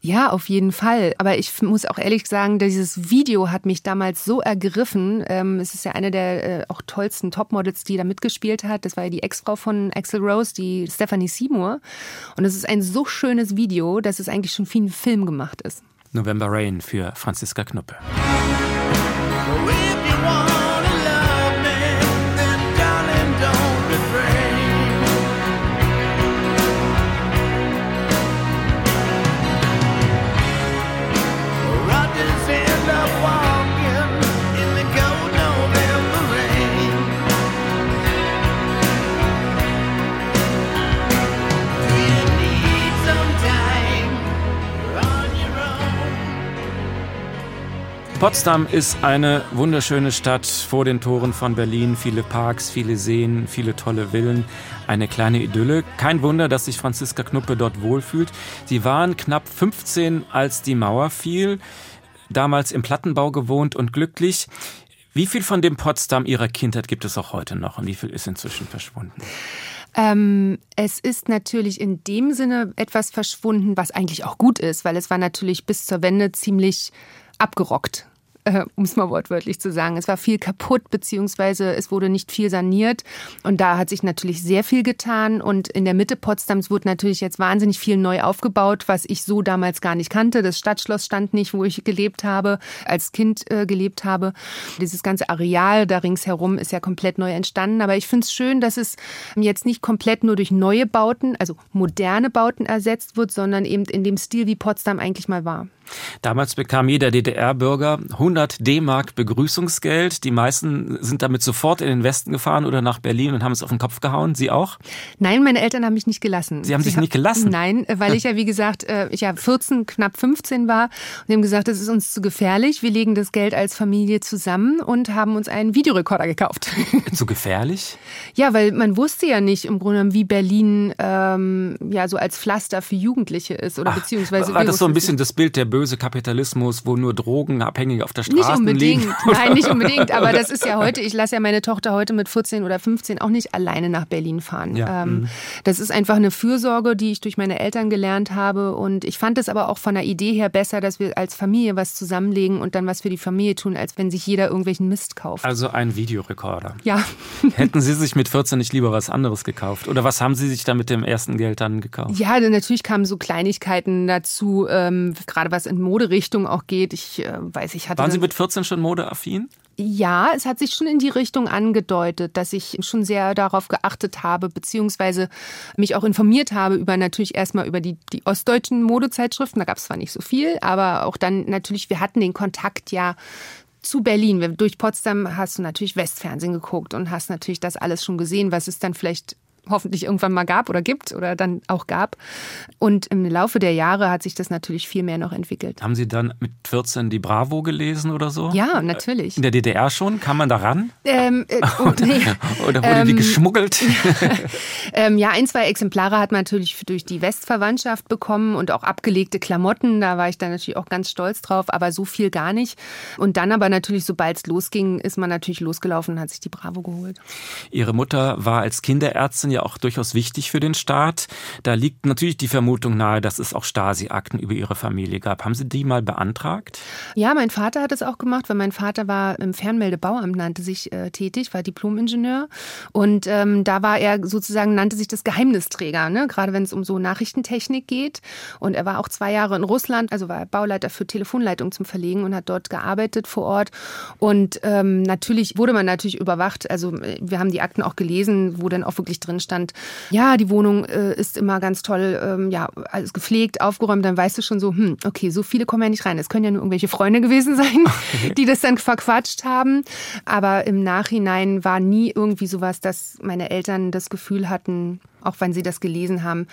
Ja, auf jeden Fall. Aber ich muss auch ehrlich sagen, dieses Video hat mich damals so ergriffen. Ähm, es ist ja eine der äh, auch tollsten Topmodels, die da mitgespielt hat. Das war ja die Ex-Frau von Axel Rose, die Stephanie Seymour. Und es ist ein so schönes Video, dass es eigentlich schon wie ein Film gemacht ist. November Rain für Franziska Knuppe. Potsdam ist eine wunderschöne Stadt vor den Toren von Berlin. Viele Parks, viele Seen, viele tolle Villen. Eine kleine Idylle. Kein Wunder, dass sich Franziska Knuppe dort wohlfühlt. Sie waren knapp 15, als die Mauer fiel. Damals im Plattenbau gewohnt und glücklich. Wie viel von dem Potsdam ihrer Kindheit gibt es auch heute noch und wie viel ist inzwischen verschwunden? Ähm, es ist natürlich in dem Sinne etwas verschwunden, was eigentlich auch gut ist, weil es war natürlich bis zur Wende ziemlich abgerockt äh, um es mal wortwörtlich zu sagen. Es war viel kaputt, beziehungsweise es wurde nicht viel saniert. Und da hat sich natürlich sehr viel getan. Und in der Mitte Potsdams wurde natürlich jetzt wahnsinnig viel neu aufgebaut, was ich so damals gar nicht kannte. Das Stadtschloss stand nicht, wo ich gelebt habe, als Kind äh, gelebt habe. Dieses ganze Areal da ringsherum ist ja komplett neu entstanden. Aber ich finde es schön, dass es jetzt nicht komplett nur durch neue Bauten, also moderne Bauten ersetzt wird, sondern eben in dem Stil, wie Potsdam eigentlich mal war. Damals bekam jeder DDR-Bürger 100 D-Mark Begrüßungsgeld. Die meisten sind damit sofort in den Westen gefahren oder nach Berlin und haben es auf den Kopf gehauen. Sie auch? Nein, meine Eltern haben mich nicht gelassen. Sie haben sich nicht gelassen? Nein, weil ich ja, wie gesagt, äh, ich ja 14, knapp 15 war und haben gesagt, das ist uns zu gefährlich. Wir legen das Geld als Familie zusammen und haben uns einen Videorekorder gekauft. Zu gefährlich? Ja, weil man wusste ja nicht im Grunde, wie Berlin ähm, ja so als Pflaster für Jugendliche ist oder Ach, beziehungsweise. War das so ein bisschen das Bild der böse Kapitalismus, wo nur Drogenabhängige auf der Straße nicht unbedingt. liegen? Nein, nicht unbedingt. Aber das ist ja heute, ich lasse ja meine Tochter heute mit 14 oder 15 auch nicht alleine nach Berlin fahren. Ja. Ähm, mhm. Das ist einfach eine Fürsorge, die ich durch meine Eltern gelernt habe. Und ich fand es aber auch von der Idee her besser, dass wir als Familie was zusammenlegen und dann was für die Familie tun, als wenn sich jeder irgendwelchen Mist kauft. Also ein Videorekorder. Ja. Hätten Sie sich mit 14 nicht lieber was anderes gekauft? Oder was haben Sie sich da mit dem ersten Geld dann gekauft? Ja, natürlich kamen so Kleinigkeiten dazu, ähm, gerade was in Mode Richtung auch geht. Ich äh, weiß, ich hatte. Waren Sie mit 14 schon modeaffin? Ja, es hat sich schon in die Richtung angedeutet, dass ich schon sehr darauf geachtet habe, beziehungsweise mich auch informiert habe über natürlich erstmal über die, die ostdeutschen Modezeitschriften. Da gab es zwar nicht so viel, aber auch dann natürlich, wir hatten den Kontakt ja zu Berlin. Durch Potsdam hast du natürlich Westfernsehen geguckt und hast natürlich das alles schon gesehen, was es dann vielleicht hoffentlich irgendwann mal gab oder gibt oder dann auch gab. Und im Laufe der Jahre hat sich das natürlich viel mehr noch entwickelt. Haben Sie dann mit 14 die Bravo gelesen oder so? Ja, natürlich. In der DDR schon? Kam man da ran? Ähm, äh, oh, nee. oder wurde ähm, die geschmuggelt? ähm, ja, ein, zwei Exemplare hat man natürlich durch die Westverwandtschaft bekommen und auch abgelegte Klamotten. Da war ich dann natürlich auch ganz stolz drauf, aber so viel gar nicht. Und dann aber natürlich, sobald es losging, ist man natürlich losgelaufen und hat sich die Bravo geholt. Ihre Mutter war als Kinderärztin ja auch durchaus wichtig für den Staat. Da liegt natürlich die Vermutung nahe, dass es auch Stasi-Akten über Ihre Familie gab. Haben Sie die mal beantragt? Ja, mein Vater hat es auch gemacht, weil mein Vater war im Fernmeldebauamt, nannte sich äh, tätig, war Diplomingenieur. Und ähm, da war er sozusagen, nannte sich das Geheimnisträger, ne? gerade wenn es um so Nachrichtentechnik geht. Und er war auch zwei Jahre in Russland, also war Bauleiter für Telefonleitung zum Verlegen und hat dort gearbeitet vor Ort. Und ähm, natürlich wurde man natürlich überwacht. Also äh, wir haben die Akten auch gelesen, wo dann auch wirklich drin stand, ja, die Wohnung äh, ist immer ganz toll, ähm, ja, alles gepflegt, aufgeräumt, dann weißt du schon so, hm, okay, so viele kommen ja nicht rein. Es können ja nur irgendwelche Freunde gewesen sein, die das dann verquatscht haben. Aber im Nachhinein war nie irgendwie sowas, dass meine Eltern das Gefühl hatten, auch wenn sie das gelesen haben,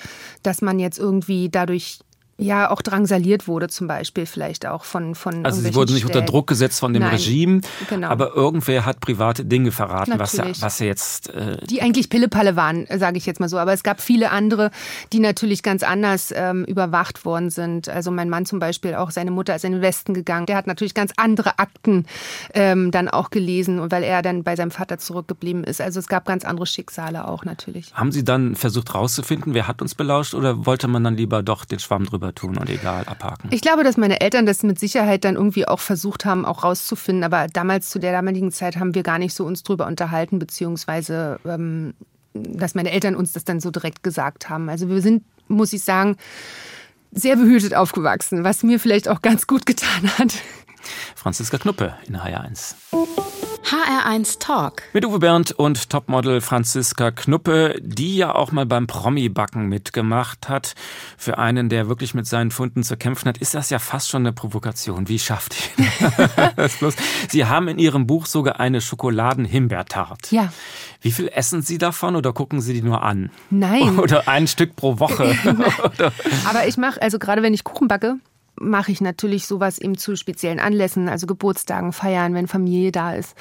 dass man jetzt irgendwie dadurch ja auch drangsaliert wurde, zum Beispiel vielleicht auch von von Also sie wurden nicht unter Druck gesetzt von dem Nein, Regime, genau. aber irgendwer hat private Dinge verraten, was ja, was ja jetzt äh die eigentlich Pillepalle waren, sage ich jetzt mal so. Aber es gab viele andere, die natürlich ganz anders ähm, überwacht worden sind. Also mein Mann zum Beispiel, auch seine Mutter ist in den Westen gegangen. Der hat natürlich ganz andere Akten ähm, dann auch gelesen weil er dann bei seinem Vater zurückgeblieben ist. Also es gab ganz andere Schicksale auch natürlich. Haben Sie dann versucht rauszufinden, wer hat uns belauscht oder wollte man dann lieber doch den Schwamm drüber tun und egal abhaken. Ich glaube, dass meine Eltern das mit Sicherheit dann irgendwie auch versucht haben, auch rauszufinden. Aber damals, zu der damaligen Zeit, haben wir gar nicht so uns drüber unterhalten, beziehungsweise, ähm, dass meine Eltern uns das dann so direkt gesagt haben. Also wir sind, muss ich sagen, sehr behütet aufgewachsen, was mir vielleicht auch ganz gut getan hat. Franziska Knuppe in HR1. HR1 Talk. Mit Uwe Bernd und Topmodel Franziska Knuppe, die ja auch mal beim Promi-Backen mitgemacht hat. Für einen, der wirklich mit seinen Funden zu kämpfen hat, ist das ja fast schon eine Provokation. Wie schafft ihr das bloß? Sie haben in Ihrem Buch sogar eine Schokoladen-Himbeertart. Ja. Wie viel essen Sie davon oder gucken Sie die nur an? Nein. Oder ein Stück pro Woche? Aber ich mache, also gerade wenn ich Kuchen backe, mache ich natürlich sowas eben zu speziellen Anlässen, also Geburtstagen, Feiern, wenn Familie da ist.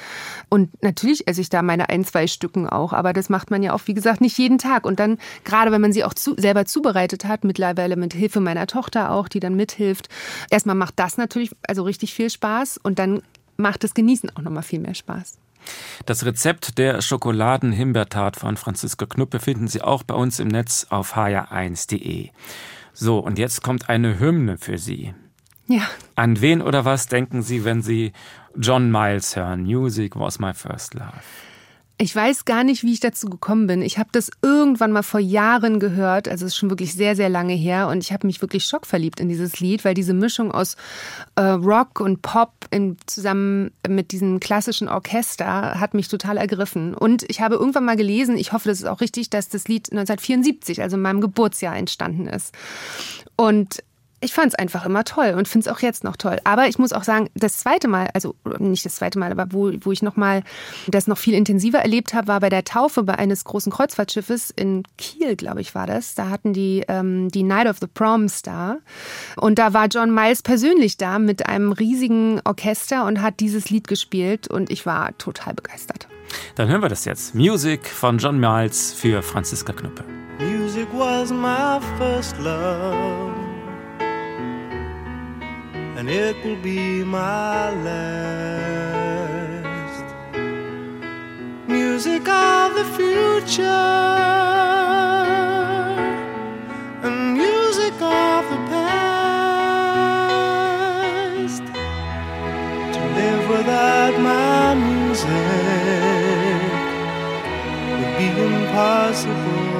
Und natürlich esse ich da meine ein, zwei Stücken auch, aber das macht man ja auch, wie gesagt, nicht jeden Tag. Und dann, gerade wenn man sie auch zu, selber zubereitet hat, mittlerweile mit Hilfe meiner Tochter auch, die dann mithilft, erstmal macht das natürlich also richtig viel Spaß und dann macht das Genießen auch nochmal viel mehr Spaß. Das Rezept der Schokoladen-Himbeertat von Franziska Knuppe finden Sie auch bei uns im Netz auf hr1.de. So, und jetzt kommt eine Hymne für Sie. Ja. An wen oder was denken Sie, wenn Sie John Miles hören? Music was my first love. Ich weiß gar nicht, wie ich dazu gekommen bin. Ich habe das irgendwann mal vor Jahren gehört, also es ist schon wirklich sehr, sehr lange her und ich habe mich wirklich schockverliebt in dieses Lied, weil diese Mischung aus äh, Rock und Pop in, zusammen mit diesem klassischen Orchester hat mich total ergriffen. Und ich habe irgendwann mal gelesen, ich hoffe, das ist auch richtig, dass das Lied 1974, also in meinem Geburtsjahr entstanden ist. Und ich fand es einfach immer toll und finde es auch jetzt noch toll. Aber ich muss auch sagen, das zweite Mal, also nicht das zweite Mal, aber wo, wo ich noch mal das noch viel intensiver erlebt habe, war bei der Taufe bei eines großen Kreuzfahrtschiffes in Kiel, glaube ich, war das. Da hatten die ähm, die Night of the Proms da und da war John Miles persönlich da mit einem riesigen Orchester und hat dieses Lied gespielt und ich war total begeistert. Dann hören wir das jetzt. Music von John Miles für Franziska Knuppe. Music was my first love. And it will be my last. Music of the future and music of the past. To live without my music would be impossible.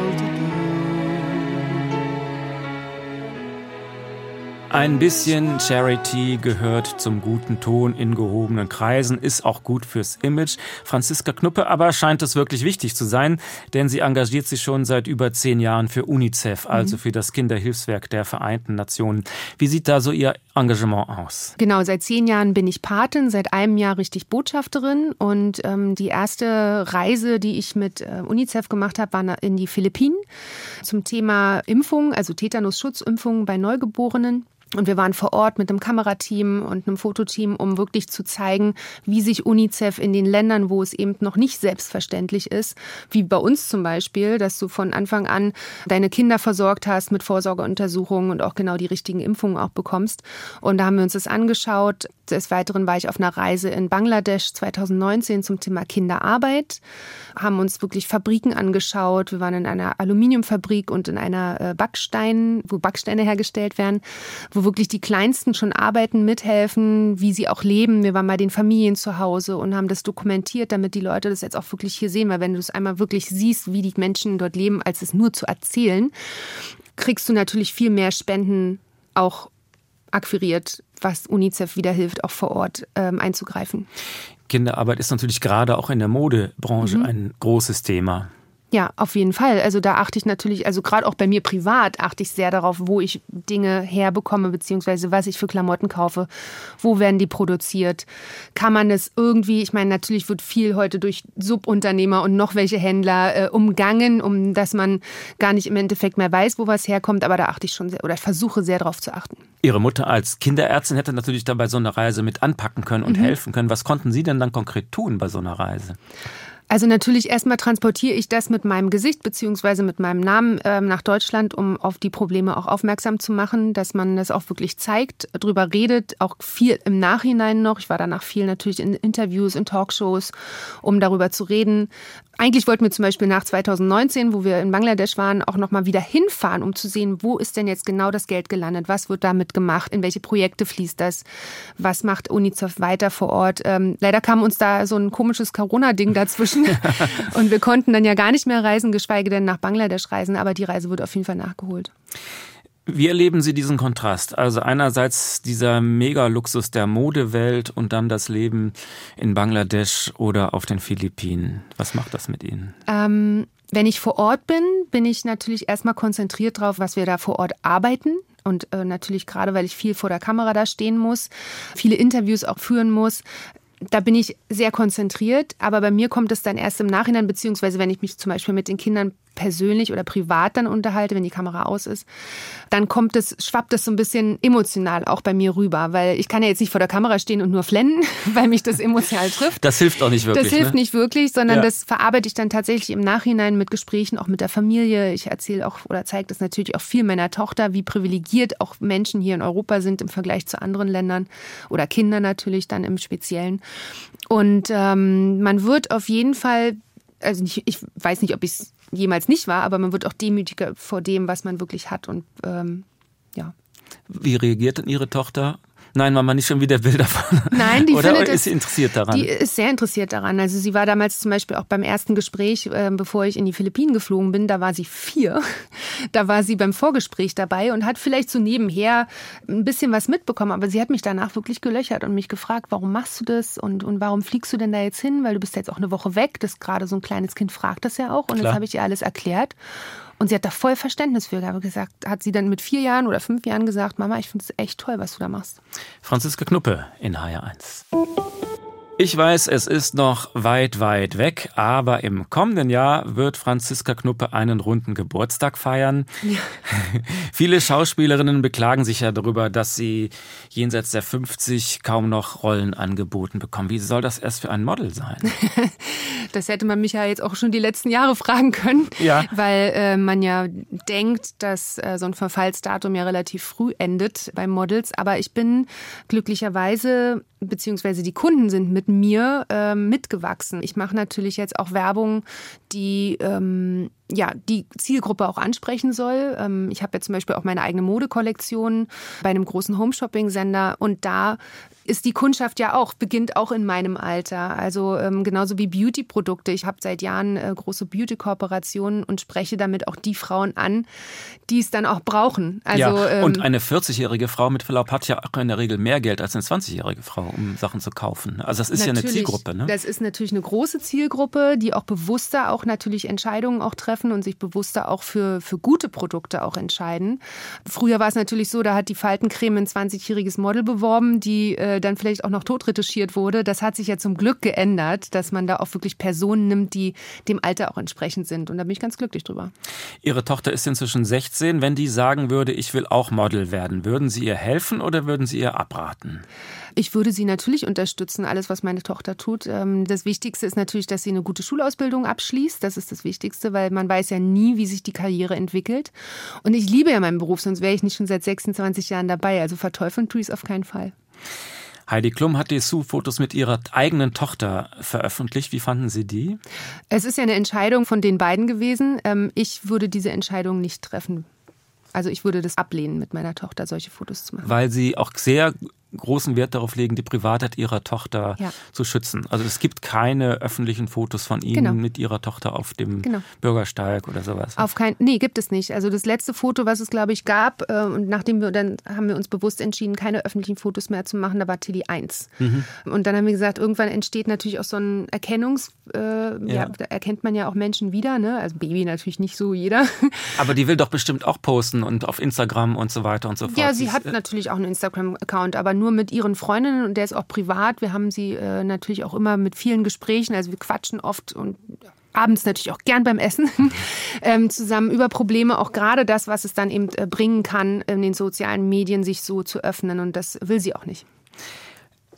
Ein bisschen Charity gehört zum guten Ton in gehobenen Kreisen, ist auch gut fürs Image. Franziska Knuppe aber scheint es wirklich wichtig zu sein, denn sie engagiert sich schon seit über zehn Jahren für UNICEF, also mhm. für das Kinderhilfswerk der Vereinten Nationen. Wie sieht da so Ihr Engagement aus? Genau, seit zehn Jahren bin ich Patin, seit einem Jahr richtig Botschafterin und ähm, die erste Reise, die ich mit äh, UNICEF gemacht habe, war in die Philippinen zum Thema Impfung, also Tetanus-Schutzimpfung bei Neugeborenen. Und wir waren vor Ort mit einem Kamerateam und einem Fototeam, um wirklich zu zeigen, wie sich UNICEF in den Ländern, wo es eben noch nicht selbstverständlich ist, wie bei uns zum Beispiel, dass du von Anfang an deine Kinder versorgt hast mit Vorsorgeuntersuchungen und auch genau die richtigen Impfungen auch bekommst. Und da haben wir uns das angeschaut. Des Weiteren war ich auf einer Reise in Bangladesch 2019 zum Thema Kinderarbeit, haben uns wirklich Fabriken angeschaut. Wir waren in einer Aluminiumfabrik und in einer äh, Backstein, wo Backsteine hergestellt werden, wo wirklich die Kleinsten schon arbeiten, mithelfen, wie sie auch leben. Wir waren bei den Familien zu Hause und haben das dokumentiert, damit die Leute das jetzt auch wirklich hier sehen, weil wenn du es einmal wirklich siehst, wie die Menschen dort leben, als es nur zu erzählen, kriegst du natürlich viel mehr Spenden auch akquiriert, was UNICEF wieder hilft, auch vor Ort ähm, einzugreifen. Kinderarbeit ist natürlich gerade auch in der Modebranche mhm. ein großes Thema. Ja, auf jeden Fall. Also da achte ich natürlich, also gerade auch bei mir privat achte ich sehr darauf, wo ich Dinge herbekomme, beziehungsweise was ich für Klamotten kaufe, wo werden die produziert. Kann man das irgendwie, ich meine, natürlich wird viel heute durch Subunternehmer und noch welche Händler äh, umgangen, um dass man gar nicht im Endeffekt mehr weiß, wo was herkommt, aber da achte ich schon sehr oder versuche sehr darauf zu achten. Ihre Mutter als Kinderärztin hätte natürlich dabei so eine Reise mit anpacken können und mhm. helfen können. Was konnten Sie denn dann konkret tun bei so einer Reise? Also natürlich erstmal transportiere ich das mit meinem Gesicht beziehungsweise mit meinem Namen äh, nach Deutschland, um auf die Probleme auch aufmerksam zu machen, dass man das auch wirklich zeigt, drüber redet, auch viel im Nachhinein noch. Ich war danach viel natürlich in Interviews, in Talkshows, um darüber zu reden. Eigentlich wollten wir zum Beispiel nach 2019, wo wir in Bangladesch waren, auch nochmal wieder hinfahren, um zu sehen, wo ist denn jetzt genau das Geld gelandet, was wird damit gemacht, in welche Projekte fließt das, was macht UNICEF weiter vor Ort. Ähm, leider kam uns da so ein komisches Corona-Ding dazwischen und wir konnten dann ja gar nicht mehr reisen, geschweige denn nach Bangladesch reisen, aber die Reise wird auf jeden Fall nachgeholt. Wie erleben Sie diesen Kontrast? Also einerseits dieser Megaluxus der Modewelt und dann das Leben in Bangladesch oder auf den Philippinen. Was macht das mit Ihnen? Ähm, wenn ich vor Ort bin, bin ich natürlich erstmal konzentriert darauf, was wir da vor Ort arbeiten. Und äh, natürlich gerade, weil ich viel vor der Kamera da stehen muss, viele Interviews auch führen muss, da bin ich sehr konzentriert, aber bei mir kommt es dann erst im Nachhinein, beziehungsweise wenn ich mich zum Beispiel mit den Kindern persönlich oder privat dann unterhalte, wenn die Kamera aus ist, dann kommt es, schwappt es so ein bisschen emotional auch bei mir rüber, weil ich kann ja jetzt nicht vor der Kamera stehen und nur flennen, weil mich das emotional trifft. Das hilft auch nicht wirklich. Das hilft ne? nicht wirklich, sondern ja. das verarbeite ich dann tatsächlich im Nachhinein mit Gesprächen, auch mit der Familie. Ich erzähle auch oder zeige das natürlich auch viel meiner Tochter, wie privilegiert auch Menschen hier in Europa sind im Vergleich zu anderen Ländern oder Kinder natürlich dann im Speziellen. Und ähm, man wird auf jeden Fall also nicht, ich weiß nicht, ob ich es jemals nicht war, aber man wird auch demütiger vor dem, was man wirklich hat und ähm, ja. Wie reagiert denn Ihre Tochter Nein, Mama, nicht schon wieder Bilder von. Nein, die Oder findet ist sie interessiert daran? Die ist sehr interessiert daran. Also sie war damals zum Beispiel auch beim ersten Gespräch, äh, bevor ich in die Philippinen geflogen bin, da war sie vier. Da war sie beim Vorgespräch dabei und hat vielleicht so nebenher ein bisschen was mitbekommen. Aber sie hat mich danach wirklich gelöchert und mich gefragt, warum machst du das und, und warum fliegst du denn da jetzt hin? Weil du bist jetzt auch eine Woche weg. Das gerade so ein kleines Kind fragt das ja auch. Und Klar. das habe ich ihr alles erklärt. Und sie hat da voll Verständnis für gesagt, hat sie dann mit vier Jahren oder fünf Jahren gesagt, Mama, ich finde es echt toll, was du da machst. Franziska Knuppe in HR1. Ich weiß, es ist noch weit, weit weg, aber im kommenden Jahr wird Franziska Knuppe einen runden Geburtstag feiern. Ja. Viele Schauspielerinnen beklagen sich ja darüber, dass sie jenseits der 50 kaum noch Rollen angeboten bekommen. Wie soll das erst für ein Model sein? das hätte man mich ja jetzt auch schon die letzten Jahre fragen können, ja. weil äh, man ja denkt, dass äh, so ein Verfallsdatum ja relativ früh endet bei Models. Aber ich bin glücklicherweise beziehungsweise die Kunden sind mit mir äh, mitgewachsen. Ich mache natürlich jetzt auch Werbung, die ähm, ja, die Zielgruppe auch ansprechen soll. Ähm, ich habe ja zum Beispiel auch meine eigene Modekollektion bei einem großen Home-Shopping-Sender und da ist die Kundschaft ja auch, beginnt auch in meinem Alter. Also ähm, genauso wie Beauty-Produkte. Ich habe seit Jahren äh, große Beauty-Kooperationen und spreche damit auch die Frauen an, die es dann auch brauchen. Also, ja, ähm, und eine 40-jährige Frau mit Verlaub hat ja auch in der Regel mehr Geld als eine 20-jährige Frau, um Sachen zu kaufen. Also das ist ja eine Zielgruppe. Ne? Das ist natürlich eine große Zielgruppe, die auch bewusster auch natürlich Entscheidungen auch treffen und sich bewusster auch für, für gute Produkte auch entscheiden. Früher war es natürlich so, da hat die Faltencreme ein 20-jähriges Model beworben, die äh, dann vielleicht auch noch totretuschiert wurde. Das hat sich ja zum Glück geändert, dass man da auch wirklich Personen nimmt, die dem Alter auch entsprechend sind. Und da bin ich ganz glücklich drüber. Ihre Tochter ist inzwischen 16. Wenn die sagen würde, ich will auch Model werden, würden Sie ihr helfen oder würden Sie ihr abraten? Ich würde sie natürlich unterstützen, alles, was meine Tochter tut. Ähm, das Wichtigste ist natürlich, dass sie eine gute Schulausbildung abschließt. Das ist das Wichtigste, weil man weiß ja nie, wie sich die Karriere entwickelt. Und ich liebe ja meinen Beruf, sonst wäre ich nicht schon seit 26 Jahren dabei. Also verteufeln tue ich es auf keinen Fall. Heidi Klum hat Dessous-Fotos mit ihrer eigenen Tochter veröffentlicht. Wie fanden Sie die? Es ist ja eine Entscheidung von den beiden gewesen. Ähm, ich würde diese Entscheidung nicht treffen. Also ich würde das ablehnen, mit meiner Tochter solche Fotos zu machen. Weil sie auch sehr großen Wert darauf legen, die Privatheit ihrer Tochter ja. zu schützen. Also es gibt keine öffentlichen Fotos von Ihnen genau. mit Ihrer Tochter auf dem genau. Bürgersteig oder sowas. Auf kein, nee, gibt es nicht. Also das letzte Foto, was es glaube ich gab, äh, und nachdem wir dann haben wir uns bewusst entschieden, keine öffentlichen Fotos mehr zu machen, da war Tilly 1. Mhm. Und dann haben wir gesagt, irgendwann entsteht natürlich auch so ein Erkennungs, äh, ja. ja. da erkennt man ja auch Menschen wieder, ne? Also Baby natürlich nicht so jeder. Aber die will doch bestimmt auch posten und auf Instagram und so weiter und so fort. Ja, sie hat natürlich auch einen Instagram-Account, aber nur nur mit ihren Freundinnen und der ist auch privat. Wir haben sie äh, natürlich auch immer mit vielen Gesprächen, also wir quatschen oft und abends natürlich auch gern beim Essen ähm, zusammen über Probleme, auch gerade das, was es dann eben äh, bringen kann, in den sozialen Medien sich so zu öffnen und das will sie auch nicht.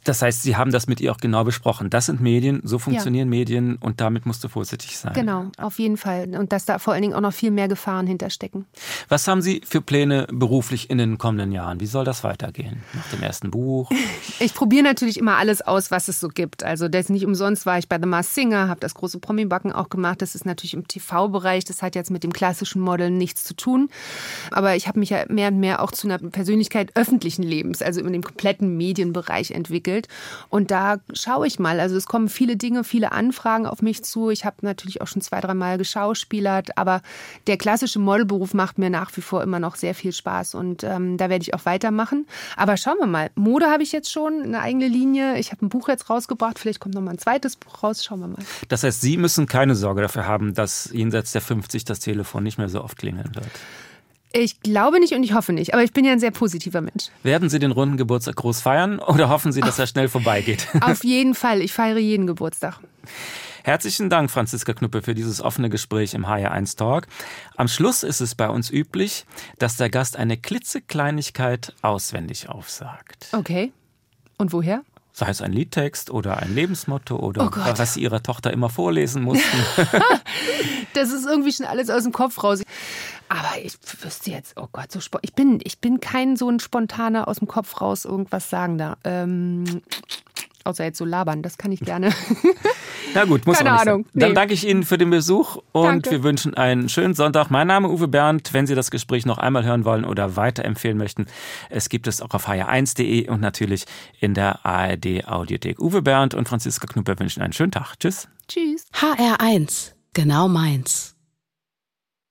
Das heißt, Sie haben das mit ihr auch genau besprochen. Das sind Medien, so funktionieren ja. Medien und damit musst du vorsichtig sein. Genau, auf jeden Fall. Und dass da vor allen Dingen auch noch viel mehr Gefahren hinterstecken. Was haben Sie für Pläne beruflich in den kommenden Jahren? Wie soll das weitergehen? Nach dem ersten Buch? Ich probiere natürlich immer alles aus, was es so gibt. Also das nicht umsonst war ich bei The Mars Singer, habe das große Promi-Backen auch gemacht. Das ist natürlich im TV-Bereich. Das hat jetzt mit dem klassischen Modeln nichts zu tun. Aber ich habe mich ja mehr und mehr auch zu einer Persönlichkeit öffentlichen Lebens, also in dem kompletten Medienbereich entwickelt entwickelt. Und da schaue ich mal. Also es kommen viele Dinge, viele Anfragen auf mich zu. Ich habe natürlich auch schon zwei, dreimal geschauspielert, aber der klassische Modelberuf macht mir nach wie vor immer noch sehr viel Spaß und ähm, da werde ich auch weitermachen. Aber schauen wir mal. Mode habe ich jetzt schon, eine eigene Linie. Ich habe ein Buch jetzt rausgebracht. Vielleicht kommt noch mal ein zweites Buch raus. Schauen wir mal. Das heißt, Sie müssen keine Sorge dafür haben, dass jenseits der 50 das Telefon nicht mehr so oft klingeln wird. Ich glaube nicht und ich hoffe nicht, aber ich bin ja ein sehr positiver Mensch. Werden Sie den runden Geburtstag groß feiern oder hoffen Sie, dass er schnell vorbeigeht? Auf jeden Fall, ich feiere jeden Geburtstag. Herzlichen Dank, Franziska Knuppe, für dieses offene Gespräch im HR1 Talk. Am Schluss ist es bei uns üblich, dass der Gast eine klitzekleinigkeit auswendig aufsagt. Okay. Und woher? Sei es ein Liedtext oder ein Lebensmotto oder oh was sie ihrer Tochter immer vorlesen mussten. das ist irgendwie schon alles aus dem Kopf raus. Aber ich wüsste jetzt, oh Gott, so ich bin, ich bin kein so ein spontaner aus dem Kopf raus irgendwas sagen da. Ähm, außer jetzt so labern, das kann ich gerne. Na gut, muss Keine auch nicht Ahnung. Sein. Dann nee. danke ich Ihnen für den Besuch und danke. wir wünschen einen schönen Sonntag. Mein Name ist Uwe Bernd. Wenn Sie das Gespräch noch einmal hören wollen oder weiterempfehlen möchten, es gibt es auch auf hr1.de und natürlich in der ARD Audiothek. Uwe Bernd und Franziska Knuppe wünschen einen schönen Tag. Tschüss. Tschüss. HR1, genau meins.